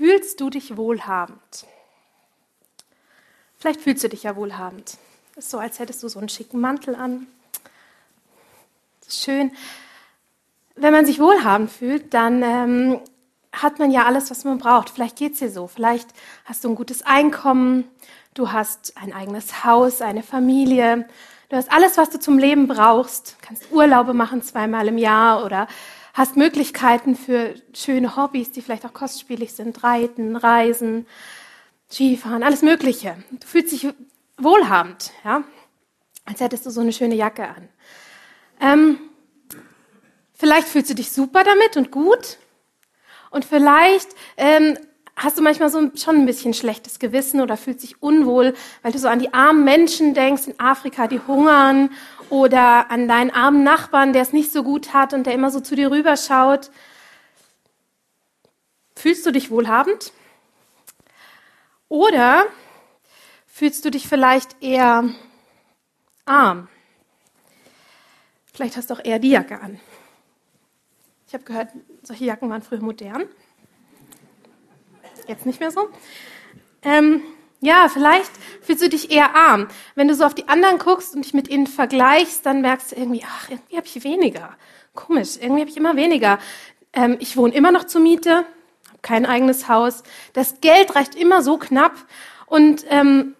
fühlst du dich wohlhabend? Vielleicht fühlst du dich ja wohlhabend. Ist so, als hättest du so einen schicken Mantel an. Schön. Wenn man sich wohlhabend fühlt, dann ähm, hat man ja alles, was man braucht. Vielleicht geht es dir so. Vielleicht hast du ein gutes Einkommen, du hast ein eigenes Haus, eine Familie, du hast alles, was du zum Leben brauchst. Du kannst Urlaube machen zweimal im Jahr oder hast Möglichkeiten für schöne Hobbys, die vielleicht auch kostspielig sind, Reiten, Reisen, Skifahren, alles Mögliche. Du fühlst dich wohlhabend, ja, als hättest du so eine schöne Jacke an. Ähm, vielleicht fühlst du dich super damit und gut. Und vielleicht ähm, hast du manchmal so ein, schon ein bisschen schlechtes Gewissen oder fühlst dich unwohl, weil du so an die armen Menschen denkst in Afrika, die hungern oder an deinen armen Nachbarn, der es nicht so gut hat und der immer so zu dir rüberschaut. Fühlst du dich wohlhabend? Oder fühlst du dich vielleicht eher arm? Vielleicht hast du auch eher die Jacke an. Ich habe gehört, solche Jacken waren früher modern. Jetzt nicht mehr so. Ähm, ja, vielleicht fühlst du dich eher arm. Wenn du so auf die anderen guckst und dich mit ihnen vergleichst, dann merkst du irgendwie, ach, irgendwie habe ich weniger. Komisch, irgendwie habe ich immer weniger. Ähm, ich wohne immer noch zur Miete, habe kein eigenes Haus. Das Geld reicht immer so knapp. Und ähm,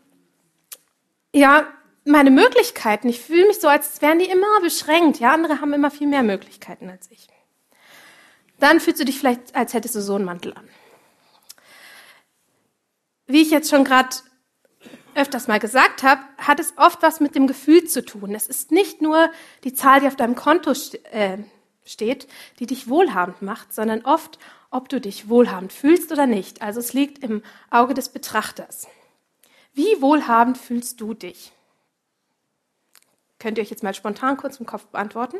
ja, meine Möglichkeiten, ich fühle mich so, als wären die immer beschränkt. Ja, andere haben immer viel mehr Möglichkeiten als ich. Dann fühlst du dich vielleicht, als hättest du so einen Mantel an wie ich jetzt schon gerade öfters mal gesagt habe, hat es oft was mit dem Gefühl zu tun. Es ist nicht nur die Zahl, die auf deinem Konto äh, steht, die dich wohlhabend macht, sondern oft, ob du dich wohlhabend fühlst oder nicht. Also es liegt im Auge des Betrachters. Wie wohlhabend fühlst du dich? Könnt ihr euch jetzt mal spontan kurz im Kopf beantworten?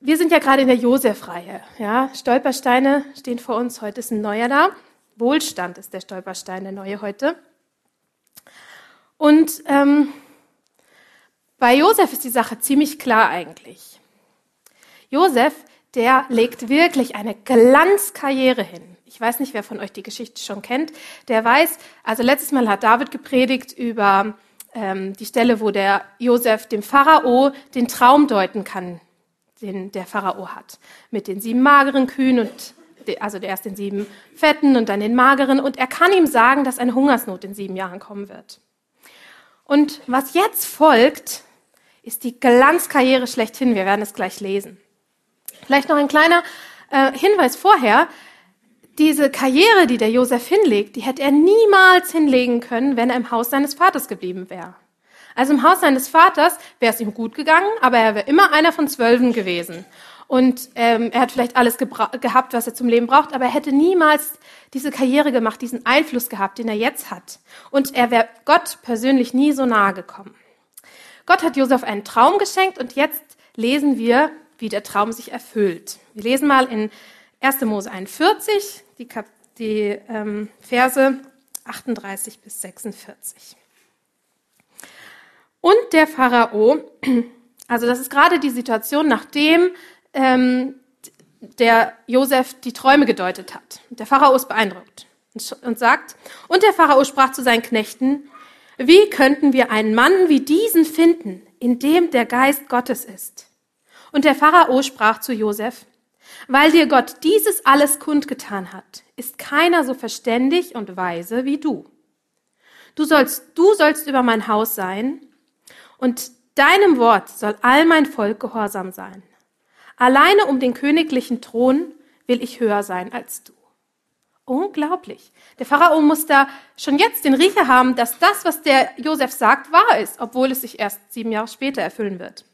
Wir sind ja gerade in der Josef-Reihe. Ja? Stolpersteine stehen vor uns. Heute ist ein neuer da. Wohlstand ist der Stolperstein, der neue heute. Und ähm, bei Josef ist die Sache ziemlich klar eigentlich. Josef, der legt wirklich eine Glanzkarriere hin. Ich weiß nicht, wer von euch die Geschichte schon kennt. Der weiß, also letztes Mal hat David gepredigt über ähm, die Stelle, wo der Josef dem Pharao den Traum deuten kann, den der Pharao hat. Mit den sieben mageren Kühen und also erst den sieben fetten und dann den mageren. Und er kann ihm sagen, dass eine Hungersnot in sieben Jahren kommen wird. Und was jetzt folgt, ist die Glanzkarriere schlechthin. Wir werden es gleich lesen. Vielleicht noch ein kleiner äh, Hinweis vorher. Diese Karriere, die der Josef hinlegt, die hätte er niemals hinlegen können, wenn er im Haus seines Vaters geblieben wäre. Also im Haus seines Vaters wäre es ihm gut gegangen, aber er wäre immer einer von Zwölfen gewesen. Und ähm, er hat vielleicht alles gehabt, was er zum Leben braucht, aber er hätte niemals diese Karriere gemacht, diesen Einfluss gehabt, den er jetzt hat. Und er wäre Gott persönlich nie so nahe gekommen. Gott hat Josef einen Traum geschenkt und jetzt lesen wir, wie der Traum sich erfüllt. Wir lesen mal in 1. Mose 41, die, Kap die ähm, Verse 38 bis 46. Und der Pharao, also das ist gerade die Situation, nachdem ähm, der Josef die Träume gedeutet hat. Der Pharao ist beeindruckt und sagt, und der Pharao sprach zu seinen Knechten, wie könnten wir einen Mann wie diesen finden, in dem der Geist Gottes ist? Und der Pharao sprach zu Josef, weil dir Gott dieses alles kundgetan hat, ist keiner so verständig und weise wie du. Du sollst, du sollst über mein Haus sein und deinem Wort soll all mein Volk gehorsam sein. Alleine um den königlichen Thron will ich höher sein als du. Unglaublich. Der Pharao muss da schon jetzt den Riecher haben, dass das, was der Josef sagt, wahr ist, obwohl es sich erst sieben Jahre später erfüllen wird.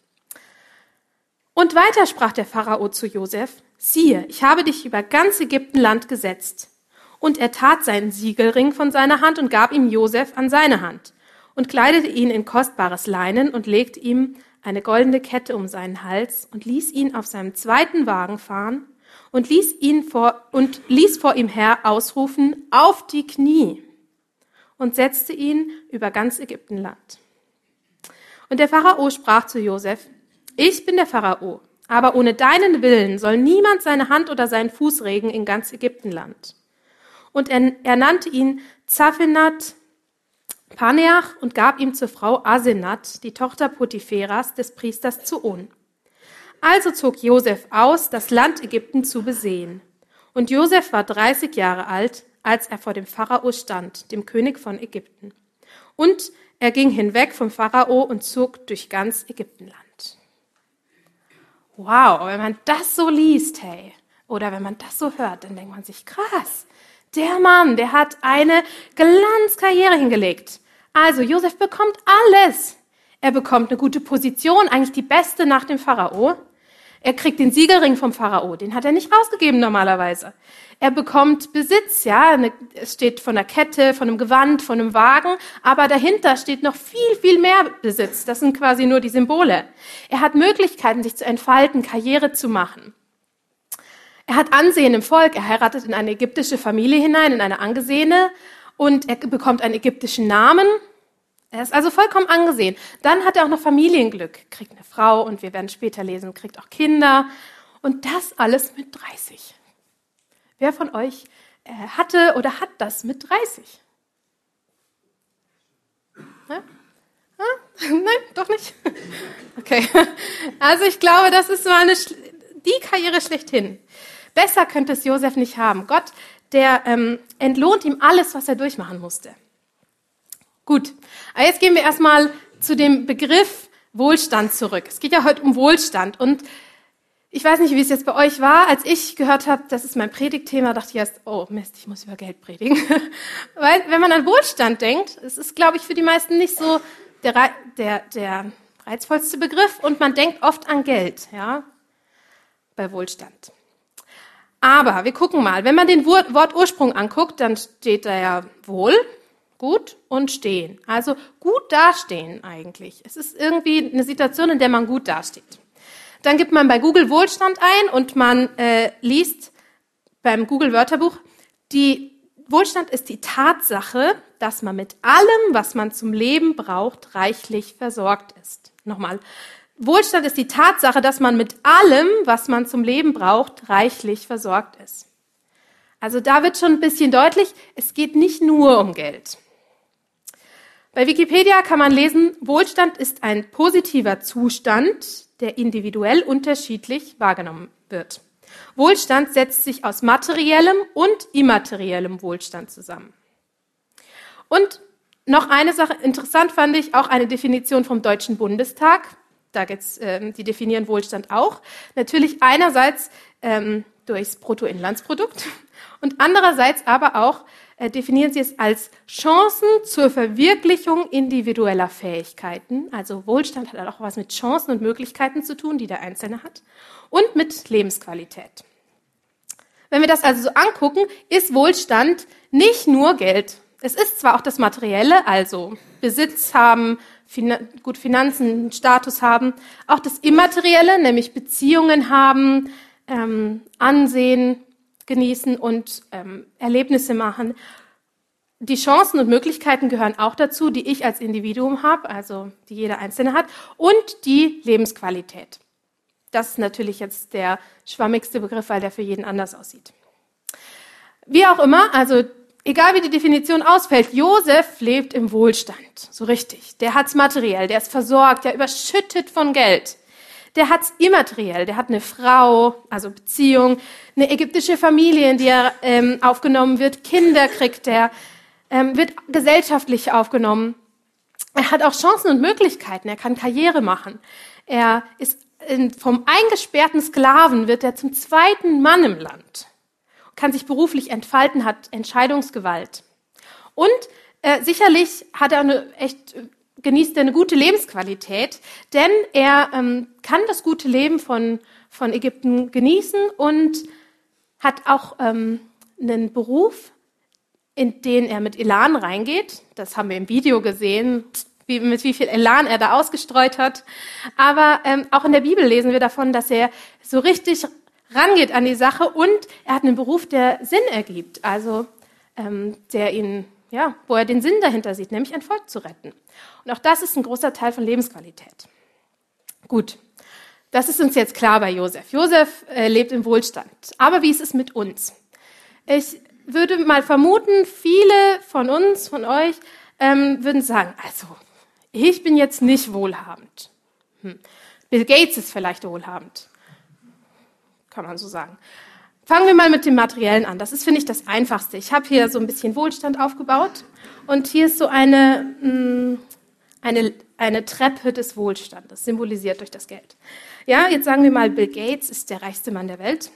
Und weiter sprach der Pharao zu Josef, siehe, ich habe dich über ganz Ägyptenland gesetzt. Und er tat seinen Siegelring von seiner Hand und gab ihm Josef an seine Hand und kleidete ihn in kostbares Leinen und legte ihm eine goldene Kette um seinen Hals und ließ ihn auf seinem zweiten Wagen fahren und ließ ihn vor, und ließ vor ihm her ausrufen, auf die Knie und setzte ihn über ganz Ägyptenland. Und der Pharao sprach zu Josef, ich bin der Pharao Aber ohne deinen Willen soll niemand seine Hand oder seinen Fuß regen in ganz Ägyptenland. Und er, er nannte ihn Zaphenat Paneach und gab ihm zur Frau Asenat, die Tochter Potipheras, des Priesters zu On. Also zog Josef aus, das Land Ägypten zu besehen. Und Josef war 30 Jahre alt, als er vor dem Pharao stand, dem König von Ägypten. Und er ging hinweg vom Pharao und zog durch ganz Ägyptenland. Wow, wenn man das so liest, hey, oder wenn man das so hört, dann denkt man sich, krass, der Mann, der hat eine Glanzkarriere hingelegt. Also, Josef bekommt alles. Er bekommt eine gute Position, eigentlich die beste nach dem Pharao. Er kriegt den Siegelring vom Pharao, den hat er nicht rausgegeben normalerweise. Er bekommt Besitz, ja, es steht von der Kette, von einem Gewand, von einem Wagen, aber dahinter steht noch viel, viel mehr Besitz. Das sind quasi nur die Symbole. Er hat Möglichkeiten, sich zu entfalten, Karriere zu machen. Er hat Ansehen im Volk, er heiratet in eine ägyptische Familie hinein, in eine angesehene, und er bekommt einen ägyptischen Namen. Er ist also vollkommen angesehen. Dann hat er auch noch Familienglück, kriegt eine Frau und wir werden später lesen, kriegt auch Kinder. Und das alles mit 30. Wer von euch äh, hatte oder hat das mit 30? Ja? Ja? Nein, doch nicht? Okay. Also ich glaube, das ist so eine, die Karriere schlechthin. Besser könnte es Josef nicht haben. Gott, der ähm, entlohnt ihm alles, was er durchmachen musste. Gut, aber jetzt gehen wir erstmal zu dem Begriff Wohlstand zurück. Es geht ja heute um Wohlstand und ich weiß nicht, wie es jetzt bei euch war. Als ich gehört habe, das ist mein Predigtthema, dachte ich erst, oh Mist, ich muss über Geld predigen. Weil wenn man an Wohlstand denkt, es ist, glaube ich, für die meisten nicht so der, der, der reizvollste Begriff und man denkt oft an Geld, ja, bei Wohlstand. Aber wir gucken mal, wenn man den Wortursprung anguckt, dann steht da ja wohl, gut und stehen. Also gut dastehen eigentlich. Es ist irgendwie eine Situation, in der man gut dasteht. Dann gibt man bei Google Wohlstand ein und man äh, liest beim Google Wörterbuch, die Wohlstand ist die Tatsache, dass man mit allem, was man zum Leben braucht, reichlich versorgt ist. Nochmal, Wohlstand ist die Tatsache, dass man mit allem, was man zum Leben braucht, reichlich versorgt ist. Also da wird schon ein bisschen deutlich, es geht nicht nur um Geld. Bei Wikipedia kann man lesen, Wohlstand ist ein positiver Zustand, der individuell unterschiedlich wahrgenommen wird. Wohlstand setzt sich aus materiellem und immateriellem Wohlstand zusammen. Und noch eine Sache, interessant fand ich auch eine Definition vom Deutschen Bundestag da geht's, ähm, die definieren Wohlstand auch. Natürlich einerseits ähm, durchs Bruttoinlandsprodukt und andererseits aber auch äh, definieren sie es als Chancen zur Verwirklichung individueller Fähigkeiten. Also Wohlstand hat auch was mit Chancen und Möglichkeiten zu tun, die der Einzelne hat, und mit Lebensqualität. Wenn wir das also so angucken, ist Wohlstand nicht nur Geld. Es ist zwar auch das Materielle, also Besitz haben, fin gut Finanzen, Status haben, auch das Immaterielle, nämlich Beziehungen haben, ähm, Ansehen genießen und ähm, Erlebnisse machen. Die Chancen und Möglichkeiten gehören auch dazu, die ich als Individuum habe, also die jeder Einzelne hat, und die Lebensqualität. Das ist natürlich jetzt der schwammigste Begriff, weil der für jeden anders aussieht. Wie auch immer, also Egal wie die Definition ausfällt, Josef lebt im Wohlstand. So richtig. Der hat's materiell, der ist versorgt, der überschüttet von Geld. Der hat's immateriell, der hat eine Frau, also Beziehung, eine ägyptische Familie, in die er ähm, aufgenommen wird, Kinder kriegt er, ähm, wird gesellschaftlich aufgenommen. Er hat auch Chancen und Möglichkeiten, er kann Karriere machen. Er ist in, vom eingesperrten Sklaven wird er zum zweiten Mann im Land kann sich beruflich entfalten, hat Entscheidungsgewalt. Und äh, sicherlich hat er eine echt genießt er eine gute Lebensqualität, denn er ähm, kann das gute Leben von, von Ägypten genießen und hat auch ähm, einen Beruf, in den er mit Elan reingeht. Das haben wir im Video gesehen, wie, mit wie viel Elan er da ausgestreut hat. Aber ähm, auch in der Bibel lesen wir davon, dass er so richtig rangeht an die Sache und er hat einen Beruf, der Sinn ergibt, also ähm, der ihn, ja, wo er den Sinn dahinter sieht, nämlich ein Volk zu retten. Und auch das ist ein großer Teil von Lebensqualität. Gut, Das ist uns jetzt klar bei Josef. Josef äh, lebt im Wohlstand. Aber wie ist es mit uns? Ich würde mal vermuten, viele von uns, von euch, ähm, würden sagen, also, ich bin jetzt nicht wohlhabend. Hm. Bill Gates ist vielleicht wohlhabend. Kann man so sagen. Fangen wir mal mit dem Materiellen an. Das ist, finde ich, das Einfachste. Ich habe hier so ein bisschen Wohlstand aufgebaut und hier ist so eine, hm, eine, eine Treppe des Wohlstandes, symbolisiert durch das Geld. Ja, jetzt sagen wir mal, Bill Gates ist der reichste Mann der Welt.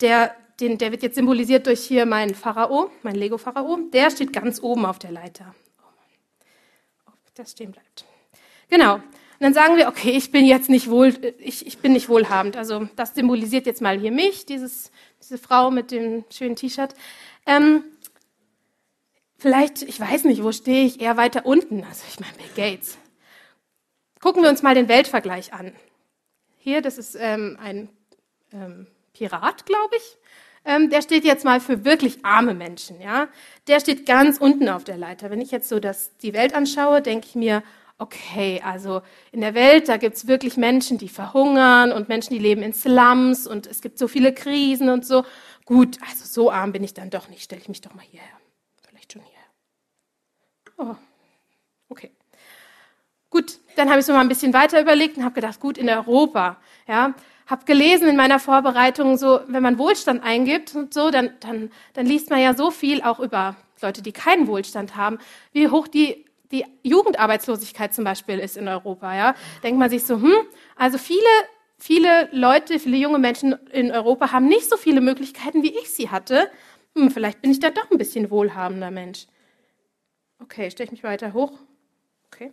Der, den, der wird jetzt symbolisiert durch hier meinen Pharao, mein Lego-Pharao. Der steht ganz oben auf der Leiter. Oh, das stehen bleibt. Genau. Dann sagen wir, okay, ich bin jetzt nicht wohl, ich, ich bin nicht wohlhabend. Also das symbolisiert jetzt mal hier mich, dieses, diese Frau mit dem schönen T-Shirt. Ähm, vielleicht, ich weiß nicht, wo stehe ich, eher weiter unten. Also ich meine Bill Gates. Gucken wir uns mal den Weltvergleich an. Hier, das ist ähm, ein ähm, Pirat, glaube ich. Ähm, der steht jetzt mal für wirklich arme Menschen. Ja, der steht ganz unten auf der Leiter. Wenn ich jetzt so das, die Welt anschaue, denke ich mir, okay, also in der Welt, da gibt es wirklich Menschen, die verhungern und Menschen, die leben in Slums und es gibt so viele Krisen und so. Gut, also so arm bin ich dann doch nicht. Stelle ich mich doch mal hierher. Vielleicht schon hierher. Oh, okay. Gut, dann habe ich so mal ein bisschen weiter überlegt und habe gedacht, gut, in Europa, ja, habe gelesen in meiner Vorbereitung, so, wenn man Wohlstand eingibt und so, dann, dann, dann liest man ja so viel auch über Leute, die keinen Wohlstand haben, wie hoch die die Jugendarbeitslosigkeit zum Beispiel ist in Europa. Ja? Denkt man sich so, hm, also viele, viele Leute, viele junge Menschen in Europa haben nicht so viele Möglichkeiten, wie ich sie hatte. Hm, vielleicht bin ich da doch ein bisschen wohlhabender Mensch. Okay, stelle ich mich weiter hoch. Okay.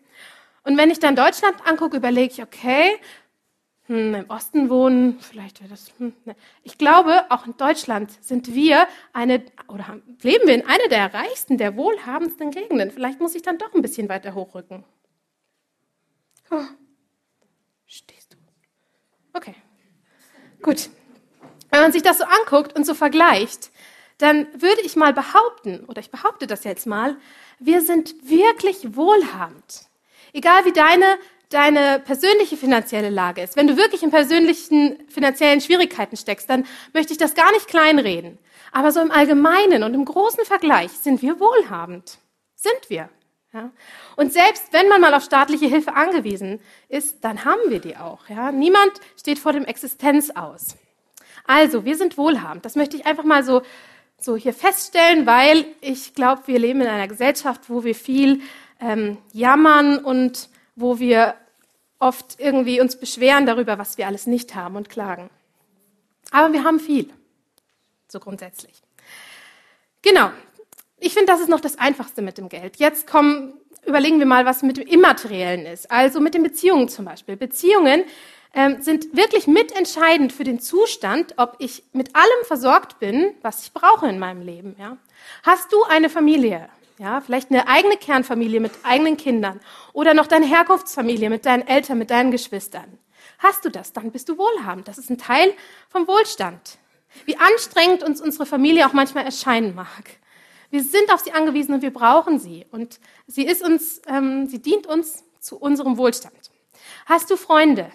Und wenn ich dann Deutschland angucke, überlege ich, okay, hm, im Osten wohnen, vielleicht wäre das. Hm, ne. Ich glaube, auch in Deutschland sind wir eine oder leben wir in einer der reichsten, der wohlhabendsten Gegenden. Vielleicht muss ich dann doch ein bisschen weiter hochrücken. Oh. Stehst du? Okay. Gut. Wenn man sich das so anguckt und so vergleicht, dann würde ich mal behaupten, oder ich behaupte das jetzt mal, wir sind wirklich wohlhabend. Egal wie deine deine persönliche finanzielle Lage ist, wenn du wirklich in persönlichen finanziellen Schwierigkeiten steckst, dann möchte ich das gar nicht kleinreden. Aber so im Allgemeinen und im großen Vergleich sind wir wohlhabend. Sind wir. Ja? Und selbst wenn man mal auf staatliche Hilfe angewiesen ist, dann haben wir die auch. Ja? Niemand steht vor dem Existenz aus. Also, wir sind wohlhabend. Das möchte ich einfach mal so, so hier feststellen, weil ich glaube, wir leben in einer Gesellschaft, wo wir viel ähm, jammern und wo wir oft irgendwie uns beschweren darüber, was wir alles nicht haben und klagen. Aber wir haben viel, so grundsätzlich. Genau. Ich finde, das ist noch das Einfachste mit dem Geld. Jetzt kommen, überlegen wir mal, was mit dem Immateriellen ist. Also mit den Beziehungen zum Beispiel. Beziehungen ähm, sind wirklich mitentscheidend für den Zustand, ob ich mit allem versorgt bin, was ich brauche in meinem Leben. Ja? Hast du eine Familie? Ja, vielleicht eine eigene Kernfamilie mit eigenen Kindern oder noch deine Herkunftsfamilie mit deinen Eltern, mit deinen Geschwistern. Hast du das, dann bist du wohlhabend. Das ist ein Teil vom Wohlstand. Wie anstrengend uns unsere Familie auch manchmal erscheinen mag. Wir sind auf sie angewiesen und wir brauchen sie. Und sie ist uns, ähm, sie dient uns zu unserem Wohlstand. Hast du Freunde?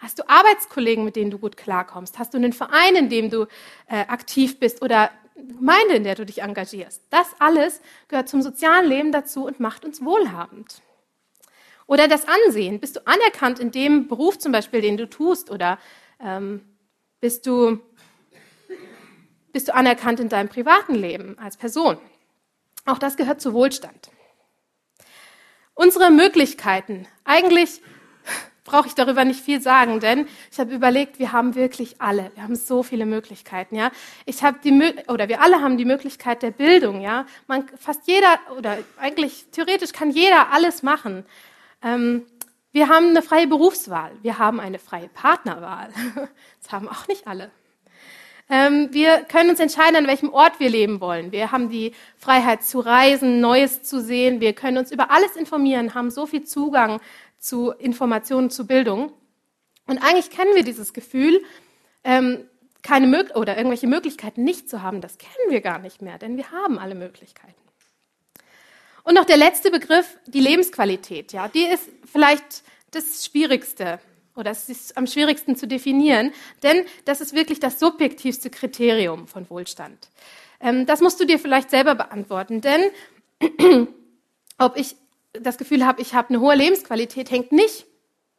Hast du Arbeitskollegen, mit denen du gut klarkommst? Hast du einen Verein, in dem du äh, aktiv bist oder Gemeinde, in der du dich engagierst. Das alles gehört zum sozialen Leben dazu und macht uns wohlhabend. Oder das Ansehen. Bist du anerkannt in dem Beruf zum Beispiel, den du tust? Oder ähm, bist, du, bist du anerkannt in deinem privaten Leben als Person? Auch das gehört zu Wohlstand. Unsere Möglichkeiten. Eigentlich brauche ich darüber nicht viel sagen, denn ich habe überlegt, wir haben wirklich alle, wir haben so viele Möglichkeiten, ja. Ich habe die oder wir alle haben die Möglichkeit der Bildung, ja. Man fast jeder oder eigentlich theoretisch kann jeder alles machen. Ähm, wir haben eine freie Berufswahl, wir haben eine freie Partnerwahl. Das haben auch nicht alle. Ähm, wir können uns entscheiden, an welchem Ort wir leben wollen. Wir haben die Freiheit zu reisen, Neues zu sehen. Wir können uns über alles informieren, haben so viel Zugang zu Informationen, zu Bildung. Und eigentlich kennen wir dieses Gefühl, ähm, keine Mög oder irgendwelche Möglichkeiten nicht zu haben. Das kennen wir gar nicht mehr, denn wir haben alle Möglichkeiten. Und noch der letzte Begriff, die Lebensqualität. Ja, die ist vielleicht das Schwierigste oder es ist am schwierigsten zu definieren, denn das ist wirklich das subjektivste Kriterium von Wohlstand. Ähm, das musst du dir vielleicht selber beantworten, denn ob ich das Gefühl habe, ich habe eine hohe Lebensqualität, hängt nicht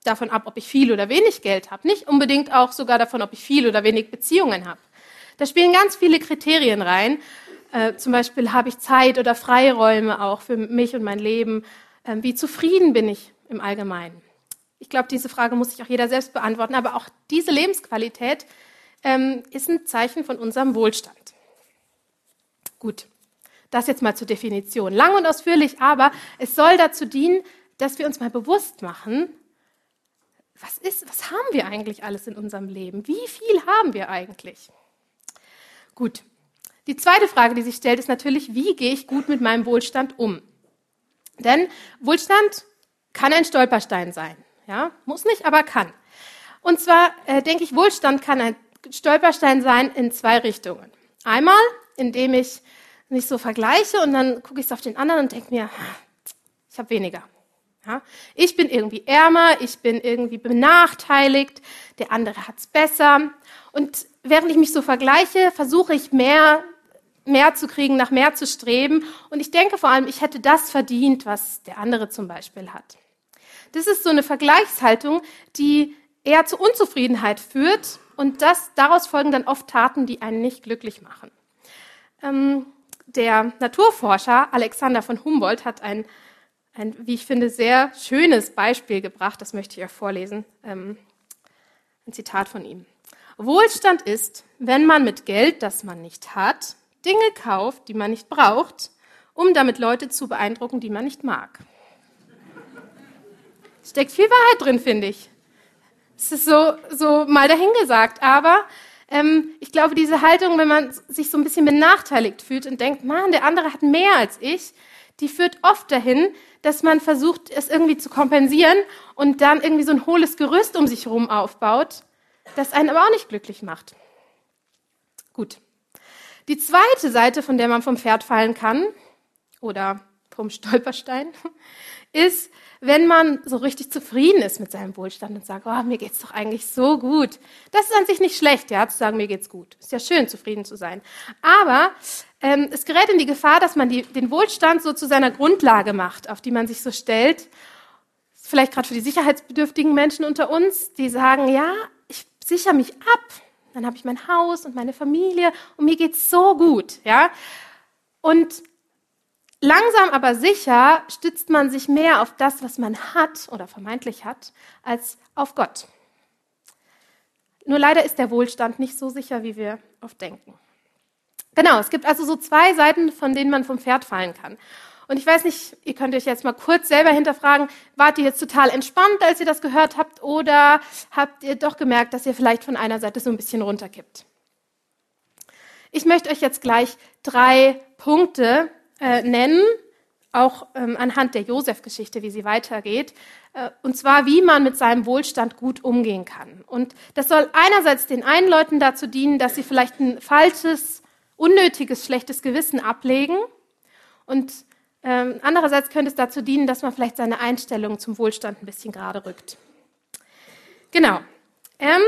davon ab, ob ich viel oder wenig Geld habe, nicht unbedingt auch sogar davon, ob ich viel oder wenig Beziehungen habe. Da spielen ganz viele Kriterien rein. Äh, zum Beispiel habe ich Zeit oder Freiräume auch für mich und mein Leben. Äh, wie zufrieden bin ich im Allgemeinen? Ich glaube, diese Frage muss sich auch jeder selbst beantworten. Aber auch diese Lebensqualität ähm, ist ein Zeichen von unserem Wohlstand. Gut, das jetzt mal zur Definition. Lang und ausführlich, aber es soll dazu dienen, dass wir uns mal bewusst machen, was ist, was haben wir eigentlich alles in unserem Leben? Wie viel haben wir eigentlich? Gut. Die zweite Frage, die sich stellt, ist natürlich, wie gehe ich gut mit meinem Wohlstand um? Denn Wohlstand kann ein Stolperstein sein. Ja, muss nicht, aber kann. Und zwar äh, denke ich, Wohlstand kann ein Stolperstein sein in zwei Richtungen. Einmal, indem ich mich so vergleiche und dann gucke ich auf den anderen und denke mir, ich habe weniger. Ja? Ich bin irgendwie ärmer, ich bin irgendwie benachteiligt, der andere hat's besser. Und während ich mich so vergleiche, versuche ich mehr, mehr zu kriegen, nach mehr zu streben. Und ich denke vor allem, ich hätte das verdient, was der andere zum Beispiel hat. Das ist so eine Vergleichshaltung, die eher zu Unzufriedenheit führt und das, daraus folgen dann oft Taten, die einen nicht glücklich machen. Ähm, der Naturforscher Alexander von Humboldt hat ein, ein, wie ich finde, sehr schönes Beispiel gebracht, das möchte ich euch vorlesen. Ähm, ein Zitat von ihm. Wohlstand ist, wenn man mit Geld, das man nicht hat, Dinge kauft, die man nicht braucht, um damit Leute zu beeindrucken, die man nicht mag. Steckt viel Wahrheit drin, finde ich. Es ist so, so mal dahingesagt, aber ähm, ich glaube, diese Haltung, wenn man sich so ein bisschen benachteiligt fühlt und denkt, Mann, der andere hat mehr als ich, die führt oft dahin, dass man versucht, es irgendwie zu kompensieren und dann irgendwie so ein hohles Gerüst um sich herum aufbaut, das einen aber auch nicht glücklich macht. Gut. Die zweite Seite, von der man vom Pferd fallen kann, oder vom Stolperstein, ist, wenn man so richtig zufrieden ist mit seinem Wohlstand und sagt, oh, mir geht's doch eigentlich so gut. Das ist an sich nicht schlecht, ja, zu sagen, mir geht's gut. Ist ja schön, zufrieden zu sein. Aber ähm, es gerät in die Gefahr, dass man die, den Wohlstand so zu seiner Grundlage macht, auf die man sich so stellt. Vielleicht gerade für die sicherheitsbedürftigen Menschen unter uns, die sagen, ja, ich sichere mich ab. Dann habe ich mein Haus und meine Familie und mir geht's so gut, ja. Und Langsam aber sicher stützt man sich mehr auf das, was man hat oder vermeintlich hat, als auf Gott. Nur leider ist der Wohlstand nicht so sicher, wie wir oft denken. Genau, es gibt also so zwei Seiten, von denen man vom Pferd fallen kann. Und ich weiß nicht, ihr könnt euch jetzt mal kurz selber hinterfragen, wart ihr jetzt total entspannt, als ihr das gehört habt, oder habt ihr doch gemerkt, dass ihr vielleicht von einer Seite so ein bisschen runterkippt? Ich möchte euch jetzt gleich drei Punkte äh, nennen, auch ähm, anhand der Josef-Geschichte, wie sie weitergeht, äh, und zwar, wie man mit seinem Wohlstand gut umgehen kann. Und das soll einerseits den einen Leuten dazu dienen, dass sie vielleicht ein falsches, unnötiges, schlechtes Gewissen ablegen und ähm, andererseits könnte es dazu dienen, dass man vielleicht seine Einstellung zum Wohlstand ein bisschen gerade rückt. Genau. Ähm,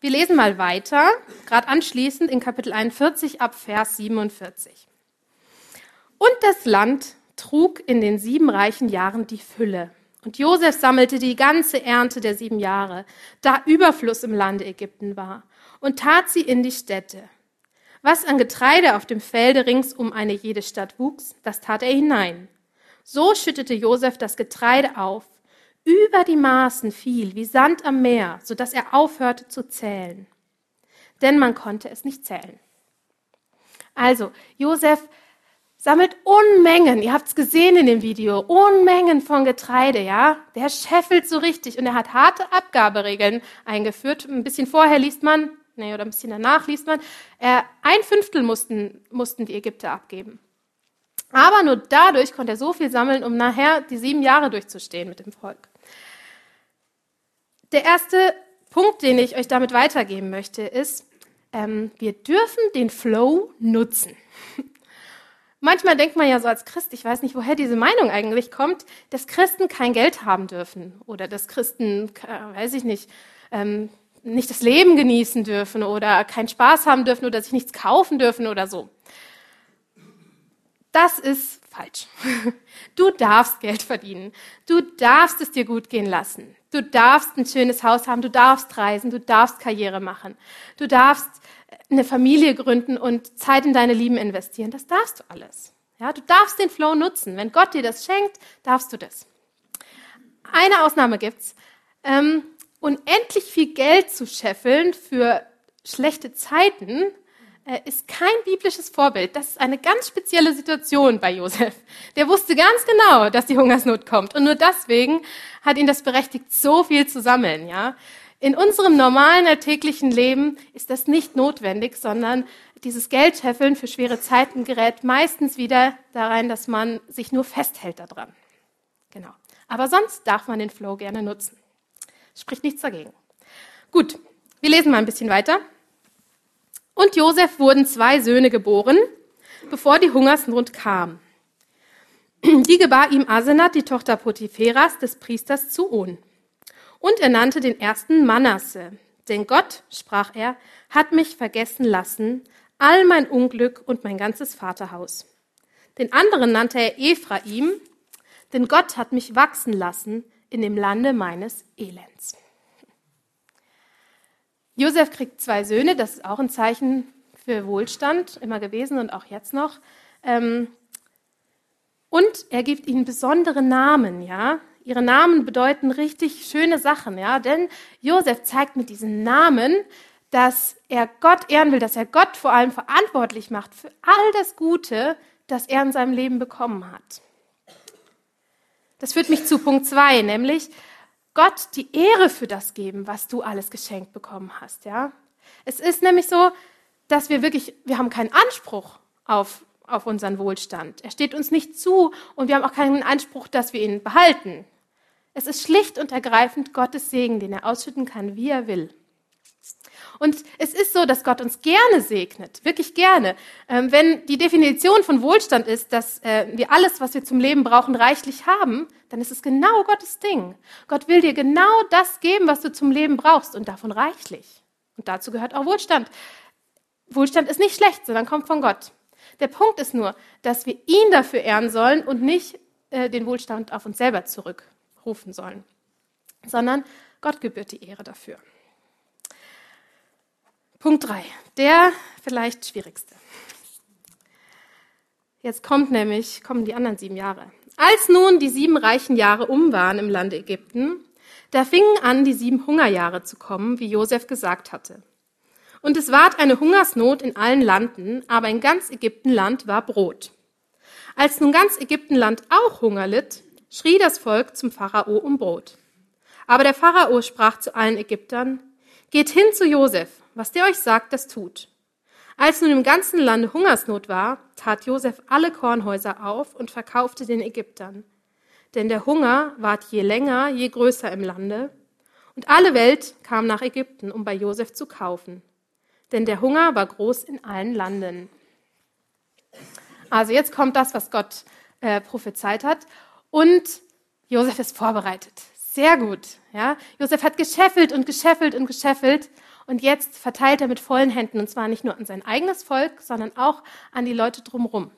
wir lesen mal weiter, gerade anschließend in Kapitel 41 ab Vers 47. Und das Land trug in den sieben reichen Jahren die Fülle. Und Josef sammelte die ganze Ernte der sieben Jahre, da Überfluss im Lande Ägypten war, und tat sie in die Städte. Was an Getreide auf dem Felde rings um eine jede Stadt wuchs, das tat er hinein. So schüttete Josef das Getreide auf, über die Maßen fiel wie Sand am Meer, so dass er aufhörte zu zählen. Denn man konnte es nicht zählen. Also, Josef sammelt Unmengen, ihr habt es gesehen in dem Video, Unmengen von Getreide, ja. Der scheffelt so richtig und er hat harte Abgaberegeln eingeführt. Ein bisschen vorher liest man, nee, oder ein bisschen danach liest man, äh, ein Fünftel mussten, mussten die Ägypter abgeben. Aber nur dadurch konnte er so viel sammeln, um nachher die sieben Jahre durchzustehen mit dem Volk. Der erste Punkt, den ich euch damit weitergeben möchte, ist, ähm, wir dürfen den Flow nutzen. Manchmal denkt man ja so als Christ, ich weiß nicht, woher diese Meinung eigentlich kommt, dass Christen kein Geld haben dürfen oder dass Christen, äh, weiß ich nicht, ähm, nicht das Leben genießen dürfen oder keinen Spaß haben dürfen oder sich nichts kaufen dürfen oder so. Das ist falsch. Du darfst Geld verdienen. Du darfst es dir gut gehen lassen. Du darfst ein schönes Haus haben. Du darfst reisen. Du darfst Karriere machen. Du darfst eine Familie gründen und Zeit in deine Lieben investieren. Das darfst du alles. Ja, du darfst den Flow nutzen. Wenn Gott dir das schenkt, darfst du das. Eine Ausnahme gibt's. Ähm, unendlich viel Geld zu scheffeln für schlechte Zeiten äh, ist kein biblisches Vorbild. Das ist eine ganz spezielle Situation bei Josef. Der wusste ganz genau, dass die Hungersnot kommt. Und nur deswegen hat ihn das berechtigt, so viel zu sammeln, ja. In unserem normalen alltäglichen Leben ist das nicht notwendig, sondern dieses Geldscheffeln für schwere Zeiten gerät meistens wieder darein, dass man sich nur festhält daran. Genau. Aber sonst darf man den Flow gerne nutzen. Spricht nichts dagegen. Gut, wir lesen mal ein bisschen weiter. Und Josef wurden zwei Söhne geboren, bevor die Hungersnot kam. Die gebar ihm Asenat, die Tochter Potipheras, des Priesters zu On. Und er nannte den ersten Manasse. Denn Gott, sprach er, hat mich vergessen lassen, all mein Unglück und mein ganzes Vaterhaus. Den anderen nannte er Ephraim, denn Gott hat mich wachsen lassen in dem Lande meines Elends. Josef kriegt zwei Söhne, das ist auch ein Zeichen für Wohlstand, immer gewesen und auch jetzt noch. Ähm, und er gibt ihnen besondere Namen, ja. Ihre Namen bedeuten richtig schöne Sachen, ja. Denn Josef zeigt mit diesen Namen, dass er Gott ehren will, dass er Gott vor allem verantwortlich macht für all das Gute, das er in seinem Leben bekommen hat. Das führt mich zu Punkt zwei, nämlich Gott die Ehre für das geben, was du alles geschenkt bekommen hast, ja. Es ist nämlich so, dass wir wirklich, wir haben keinen Anspruch auf, auf unseren Wohlstand. Er steht uns nicht zu und wir haben auch keinen Anspruch, dass wir ihn behalten. Es ist schlicht und ergreifend Gottes Segen, den er ausschütten kann, wie er will. Und es ist so, dass Gott uns gerne segnet, wirklich gerne. Ähm, wenn die Definition von Wohlstand ist, dass äh, wir alles, was wir zum Leben brauchen, reichlich haben, dann ist es genau Gottes Ding. Gott will dir genau das geben, was du zum Leben brauchst und davon reichlich. Und dazu gehört auch Wohlstand. Wohlstand ist nicht schlecht, sondern kommt von Gott. Der Punkt ist nur, dass wir ihn dafür ehren sollen und nicht äh, den Wohlstand auf uns selber zurückrufen sollen, sondern Gott gebührt die Ehre dafür. Punkt 3, der vielleicht schwierigste. Jetzt kommt nämlich, kommen die anderen sieben Jahre. Als nun die sieben reichen Jahre um waren im Lande Ägypten, da fingen an, die sieben Hungerjahre zu kommen, wie Josef gesagt hatte. Und es ward eine Hungersnot in allen Landen, aber in ganz Ägyptenland war Brot. Als nun ganz Ägyptenland auch Hunger litt, schrie das Volk zum Pharao um Brot. Aber der Pharao sprach zu allen Ägyptern, Geht hin zu Josef, was der euch sagt, das tut. Als nun im ganzen Lande Hungersnot war, tat Josef alle Kornhäuser auf und verkaufte den Ägyptern. Denn der Hunger ward je länger, je größer im Lande, und alle Welt kam nach Ägypten, um bei Josef zu kaufen. Denn der Hunger war groß in allen Landen. Also jetzt kommt das, was Gott äh, prophezeit hat. Und Josef ist vorbereitet. Sehr gut. Ja? Josef hat gescheffelt und gescheffelt und gescheffelt und jetzt verteilt er mit vollen Händen und zwar nicht nur an sein eigenes Volk, sondern auch an die Leute drumherum.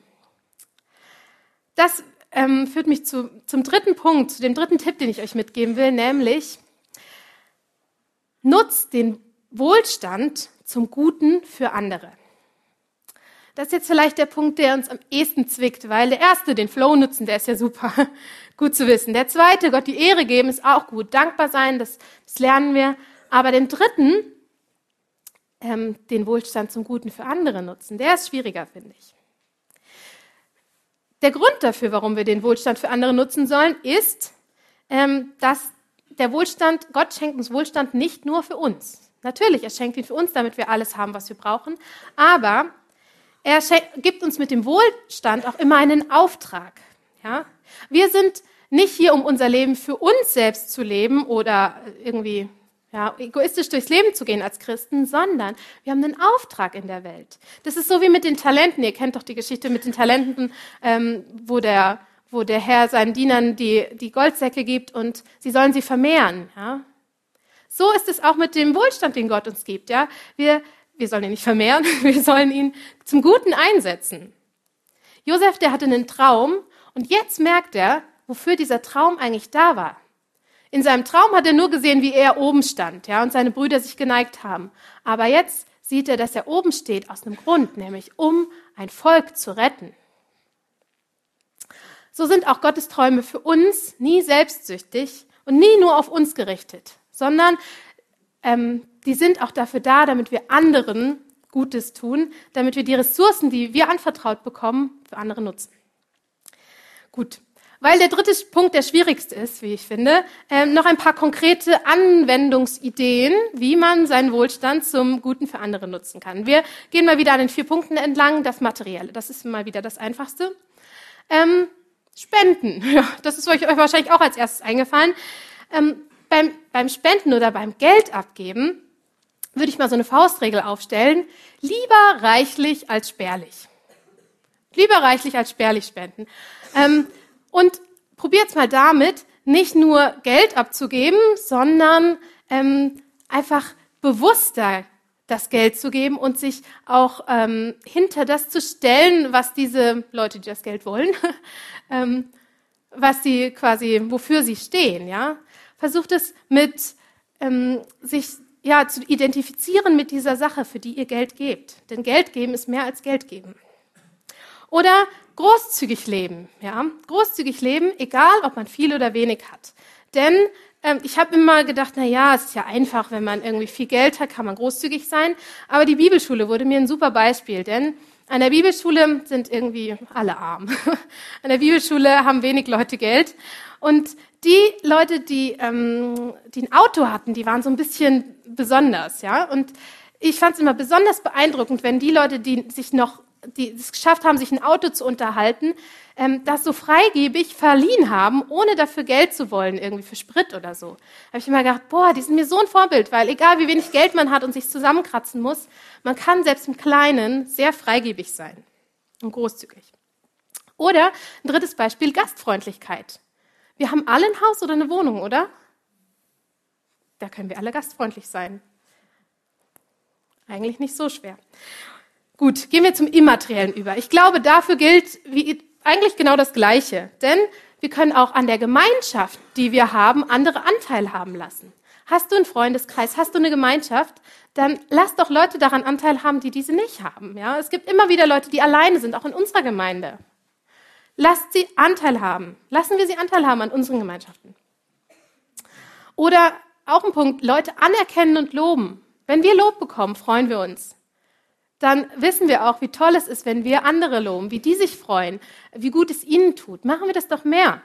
Das ähm, führt mich zu, zum dritten Punkt, zu dem dritten Tipp, den ich euch mitgeben will, nämlich nutzt den Wohlstand zum Guten für andere. Das ist jetzt vielleicht der Punkt, der uns am ehesten zwickt, weil der erste, den Flow nutzen, der ist ja super, gut zu wissen. Der zweite, Gott die Ehre geben, ist auch gut. Dankbar sein, das, das lernen wir. Aber den dritten, ähm, den Wohlstand zum Guten für andere nutzen, der ist schwieriger, finde ich. Der Grund dafür, warum wir den Wohlstand für andere nutzen sollen, ist, ähm, dass der Wohlstand, Gott schenkt uns Wohlstand nicht nur für uns. Natürlich, er schenkt ihn für uns, damit wir alles haben, was wir brauchen. Aber er gibt uns mit dem Wohlstand auch immer einen Auftrag. Ja? Wir sind nicht hier, um unser Leben für uns selbst zu leben oder irgendwie ja, egoistisch durchs Leben zu gehen als Christen, sondern wir haben einen Auftrag in der Welt. Das ist so wie mit den Talenten. Ihr kennt doch die Geschichte mit den Talenten, ähm, wo der wo der Herr seinen Dienern die, die Goldsäcke gibt und sie sollen sie vermehren. Ja? So ist es auch mit dem Wohlstand, den Gott uns gibt. Ja? Wir, wir sollen ihn nicht vermehren, wir sollen ihn zum Guten einsetzen. Josef, der hatte einen Traum und jetzt merkt er, wofür dieser Traum eigentlich da war. In seinem Traum hat er nur gesehen, wie er oben stand, ja, und seine Brüder sich geneigt haben. Aber jetzt sieht er, dass er oben steht aus einem Grund, nämlich um ein Volk zu retten. So sind auch Gottes Träume für uns nie selbstsüchtig und nie nur auf uns gerichtet, sondern ähm, die sind auch dafür da, damit wir anderen Gutes tun, damit wir die Ressourcen, die wir anvertraut bekommen, für andere nutzen. Gut, weil der dritte Punkt der schwierigste ist, wie ich finde, ähm, noch ein paar konkrete Anwendungsideen, wie man seinen Wohlstand zum Guten für andere nutzen kann. Wir gehen mal wieder an den vier Punkten entlang. Das Materielle, das ist mal wieder das Einfachste. Ähm, Spenden. Ja, das ist euch wahrscheinlich auch als erstes eingefallen. Ähm, beim, beim Spenden oder beim Geld abgeben würde ich mal so eine Faustregel aufstellen. Lieber reichlich als spärlich. Lieber reichlich als spärlich spenden. Ähm, und probiert's mal damit, nicht nur Geld abzugeben, sondern ähm, einfach bewusster das Geld zu geben und sich auch ähm, hinter das zu stellen, was diese Leute, die das Geld wollen, was sie quasi, wofür sie stehen, ja. Versucht es mit ähm, sich ja zu identifizieren mit dieser Sache, für die ihr Geld gebt. Denn Geld geben ist mehr als Geld geben. Oder großzügig leben, ja. Großzügig leben, egal ob man viel oder wenig hat. Denn ähm, ich habe immer gedacht, na ja, es ist ja einfach, wenn man irgendwie viel Geld hat, kann man großzügig sein. Aber die Bibelschule wurde mir ein super Beispiel, denn an der Bibelschule sind irgendwie alle arm. An der Bibelschule haben wenig Leute Geld. Und die Leute, die, ähm, die ein Auto hatten, die waren so ein bisschen besonders, ja. Und ich fand es immer besonders beeindruckend, wenn die Leute, die sich noch die es geschafft haben, sich ein Auto zu unterhalten, ähm, das so freigebig verliehen haben, ohne dafür Geld zu wollen, irgendwie für Sprit oder so. habe ich immer gedacht, boah, die sind mir so ein Vorbild, weil egal wie wenig Geld man hat und sich zusammenkratzen muss, man kann selbst im Kleinen sehr freigebig sein und großzügig. Oder ein drittes Beispiel, Gastfreundlichkeit. Wir haben alle ein Haus oder eine Wohnung, oder? Da können wir alle gastfreundlich sein. Eigentlich nicht so schwer. Gut, gehen wir zum Immateriellen über. Ich glaube, dafür gilt eigentlich genau das Gleiche. Denn wir können auch an der Gemeinschaft, die wir haben, andere Anteil haben lassen. Hast du einen Freundeskreis, hast du eine Gemeinschaft, dann lass doch Leute daran Anteil haben, die diese nicht haben. Ja? Es gibt immer wieder Leute, die alleine sind, auch in unserer Gemeinde. Lasst sie Anteil haben. Lassen wir sie Anteil haben an unseren Gemeinschaften. Oder auch ein Punkt, Leute anerkennen und loben. Wenn wir Lob bekommen, freuen wir uns dann wissen wir auch, wie toll es ist, wenn wir andere loben, wie die sich freuen, wie gut es ihnen tut. Machen wir das doch mehr.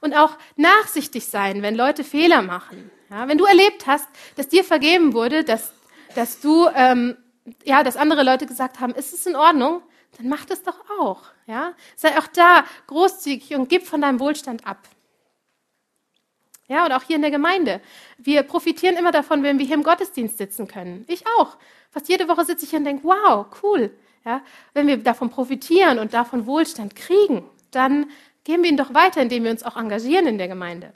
Und auch nachsichtig sein, wenn Leute Fehler machen. Ja, wenn du erlebt hast, dass dir vergeben wurde, dass, dass du, ähm, ja, dass andere Leute gesagt haben, ist es in Ordnung, dann mach das doch auch. Ja, sei auch da großzügig und gib von deinem Wohlstand ab. Ja, und auch hier in der Gemeinde. Wir profitieren immer davon, wenn wir hier im Gottesdienst sitzen können. Ich auch. Fast jede Woche sitze ich hier und denke, wow, cool. Ja, wenn wir davon profitieren und davon Wohlstand kriegen, dann geben wir ihn doch weiter, indem wir uns auch engagieren in der Gemeinde.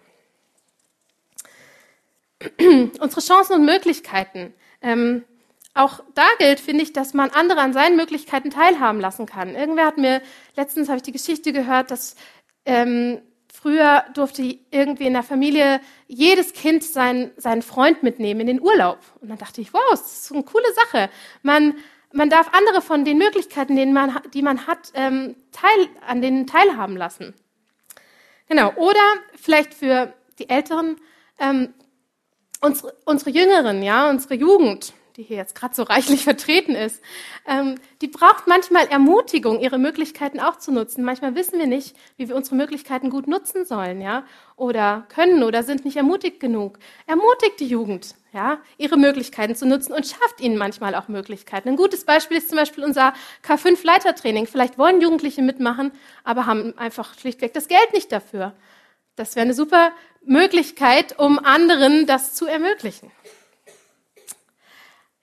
Unsere Chancen und Möglichkeiten. Ähm, auch da gilt, finde ich, dass man andere an seinen Möglichkeiten teilhaben lassen kann. Irgendwer hat mir, letztens habe ich die Geschichte gehört, dass ähm, Früher durfte irgendwie in der Familie jedes Kind seinen, seinen Freund mitnehmen in den Urlaub. Und dann dachte ich, wow, das ist so eine coole Sache. Man, man darf andere von den Möglichkeiten, denen man, die man hat, ähm, teil, an denen teilhaben lassen. Genau. Oder vielleicht für die Älteren, ähm, unsere, unsere Jüngeren, ja, unsere Jugend die hier jetzt gerade so reichlich vertreten ist, ähm, die braucht manchmal Ermutigung, ihre Möglichkeiten auch zu nutzen. Manchmal wissen wir nicht, wie wir unsere Möglichkeiten gut nutzen sollen, ja, oder können oder sind nicht ermutigt genug. Ermutigt die Jugend, ja, ihre Möglichkeiten zu nutzen und schafft ihnen manchmal auch Möglichkeiten. Ein gutes Beispiel ist zum Beispiel unser K5-Leitertraining. Vielleicht wollen Jugendliche mitmachen, aber haben einfach schlichtweg das Geld nicht dafür. Das wäre eine super Möglichkeit, um anderen das zu ermöglichen.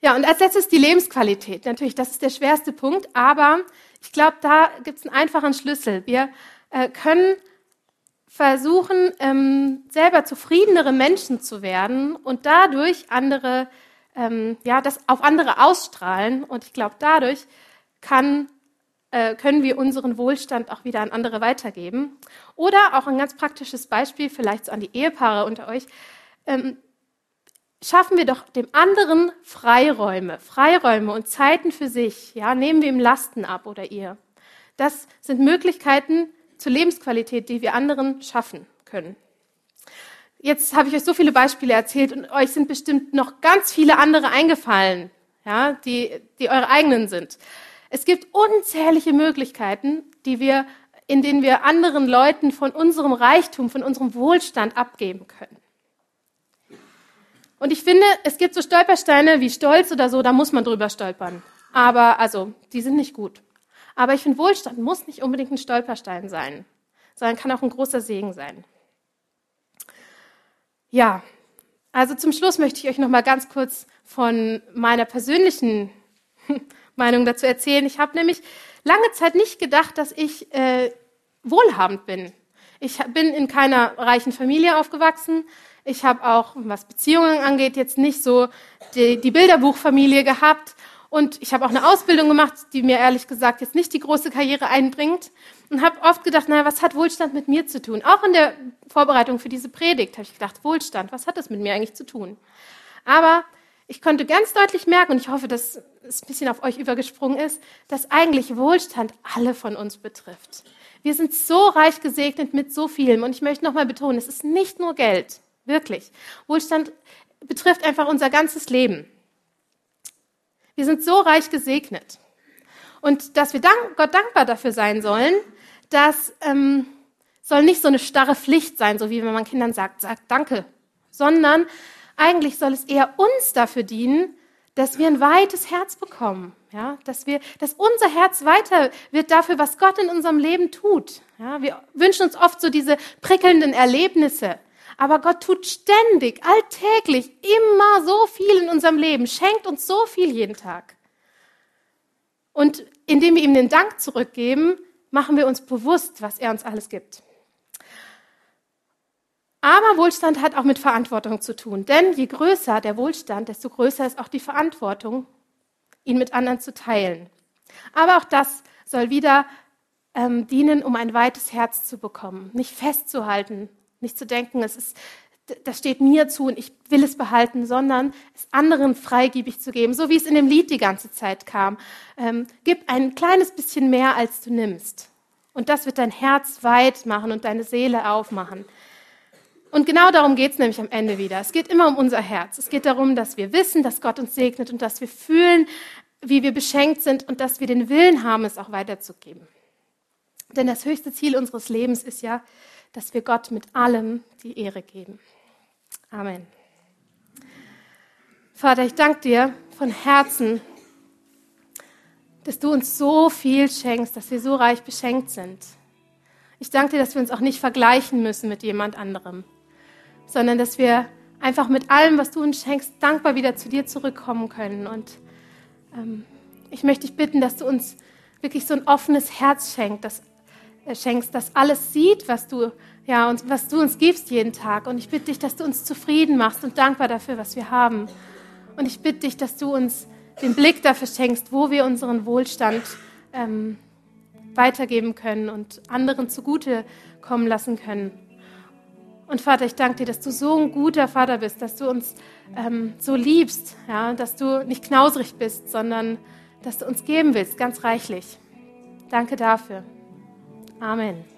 Ja, und als letztes die Lebensqualität. Natürlich, das ist der schwerste Punkt, aber ich glaube, da gibt es einen einfachen Schlüssel. Wir äh, können versuchen, ähm, selber zufriedenere Menschen zu werden und dadurch andere, ähm, ja, das auf andere ausstrahlen. Und ich glaube, dadurch kann, äh, können wir unseren Wohlstand auch wieder an andere weitergeben. Oder auch ein ganz praktisches Beispiel, vielleicht so an die Ehepaare unter euch. Ähm, schaffen wir doch dem anderen Freiräume, Freiräume und Zeiten für sich. Ja, nehmen wir ihm Lasten ab oder ihr. Das sind Möglichkeiten zur Lebensqualität, die wir anderen schaffen können. Jetzt habe ich euch so viele Beispiele erzählt und euch sind bestimmt noch ganz viele andere eingefallen, ja, die, die eure eigenen sind. Es gibt unzählige Möglichkeiten, die wir, in denen wir anderen Leuten von unserem Reichtum, von unserem Wohlstand abgeben können. Und ich finde, es gibt so Stolpersteine wie Stolz oder so, da muss man drüber stolpern. Aber, also, die sind nicht gut. Aber ich finde, Wohlstand muss nicht unbedingt ein Stolperstein sein, sondern kann auch ein großer Segen sein. Ja, also zum Schluss möchte ich euch noch mal ganz kurz von meiner persönlichen Meinung dazu erzählen. Ich habe nämlich lange Zeit nicht gedacht, dass ich äh, wohlhabend bin. Ich bin in keiner reichen Familie aufgewachsen. Ich habe auch, was Beziehungen angeht, jetzt nicht so die, die Bilderbuchfamilie gehabt. Und ich habe auch eine Ausbildung gemacht, die mir ehrlich gesagt jetzt nicht die große Karriere einbringt. Und habe oft gedacht, naja, was hat Wohlstand mit mir zu tun? Auch in der Vorbereitung für diese Predigt habe ich gedacht, Wohlstand, was hat das mit mir eigentlich zu tun? Aber ich konnte ganz deutlich merken, und ich hoffe, dass es ein bisschen auf euch übergesprungen ist, dass eigentlich Wohlstand alle von uns betrifft. Wir sind so reich gesegnet mit so vielem. Und ich möchte nochmal betonen, es ist nicht nur Geld. Wirklich. Wohlstand betrifft einfach unser ganzes Leben. Wir sind so reich gesegnet. Und dass wir dank, Gott dankbar dafür sein sollen, das ähm, soll nicht so eine starre Pflicht sein, so wie wenn man Kindern sagt, sagt Danke, sondern eigentlich soll es eher uns dafür dienen, dass wir ein weites Herz bekommen, ja, dass wir, dass unser Herz weiter wird dafür, was Gott in unserem Leben tut. Ja, wir wünschen uns oft so diese prickelnden Erlebnisse, aber Gott tut ständig, alltäglich, immer so viel in unserem Leben, schenkt uns so viel jeden Tag. Und indem wir ihm den Dank zurückgeben, machen wir uns bewusst, was er uns alles gibt. Aber Wohlstand hat auch mit Verantwortung zu tun. Denn je größer der Wohlstand, desto größer ist auch die Verantwortung, ihn mit anderen zu teilen. Aber auch das soll wieder ähm, dienen, um ein weites Herz zu bekommen, nicht festzuhalten nicht zu denken, es ist, das steht mir zu und ich will es behalten, sondern es anderen freigebig zu geben, so wie es in dem Lied die ganze Zeit kam. Ähm, gib ein kleines bisschen mehr, als du nimmst. Und das wird dein Herz weit machen und deine Seele aufmachen. Und genau darum geht es nämlich am Ende wieder. Es geht immer um unser Herz. Es geht darum, dass wir wissen, dass Gott uns segnet und dass wir fühlen, wie wir beschenkt sind und dass wir den Willen haben, es auch weiterzugeben. Denn das höchste Ziel unseres Lebens ist ja, dass wir Gott mit allem die Ehre geben. Amen. Vater, ich danke dir von Herzen, dass du uns so viel schenkst, dass wir so reich beschenkt sind. Ich danke dir, dass wir uns auch nicht vergleichen müssen mit jemand anderem, sondern dass wir einfach mit allem, was du uns schenkst, dankbar wieder zu dir zurückkommen können. Und ähm, ich möchte dich bitten, dass du uns wirklich so ein offenes Herz schenkst, dass schenkst, das alles sieht, was du, ja, und was du uns gibst jeden Tag. Und ich bitte dich, dass du uns zufrieden machst und dankbar dafür, was wir haben. Und ich bitte dich, dass du uns den Blick dafür schenkst, wo wir unseren Wohlstand ähm, weitergeben können und anderen zugute kommen lassen können. Und Vater, ich danke dir, dass du so ein guter Vater bist, dass du uns ähm, so liebst, ja, dass du nicht knausrig bist, sondern dass du uns geben willst, ganz reichlich. Danke dafür. Amen.